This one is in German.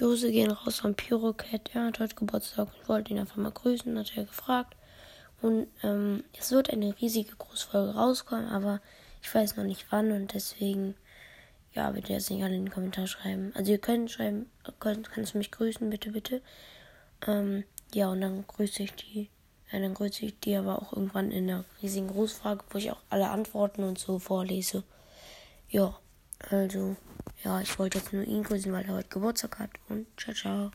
Grüße gehen raus von Pyrocat. Er hat heute Geburtstag und wollte ihn einfach mal grüßen, hat er gefragt. Und ähm, es wird eine riesige Großfolge rauskommen, aber ich weiß noch nicht wann und deswegen, ja, bitte jetzt nicht alle in den Kommentar schreiben. Also ihr könnt schreiben, könnt, kannst du mich grüßen, bitte, bitte. Ähm, ja, und dann grüße ich die. Ja, dann grüße ich die aber auch irgendwann in einer riesigen Großfrage, wo ich auch alle Antworten und so vorlese. Ja, also, ja, ich wollte jetzt nur ihn grüßen, weil er heute Geburtstag hat. Und ciao, ciao.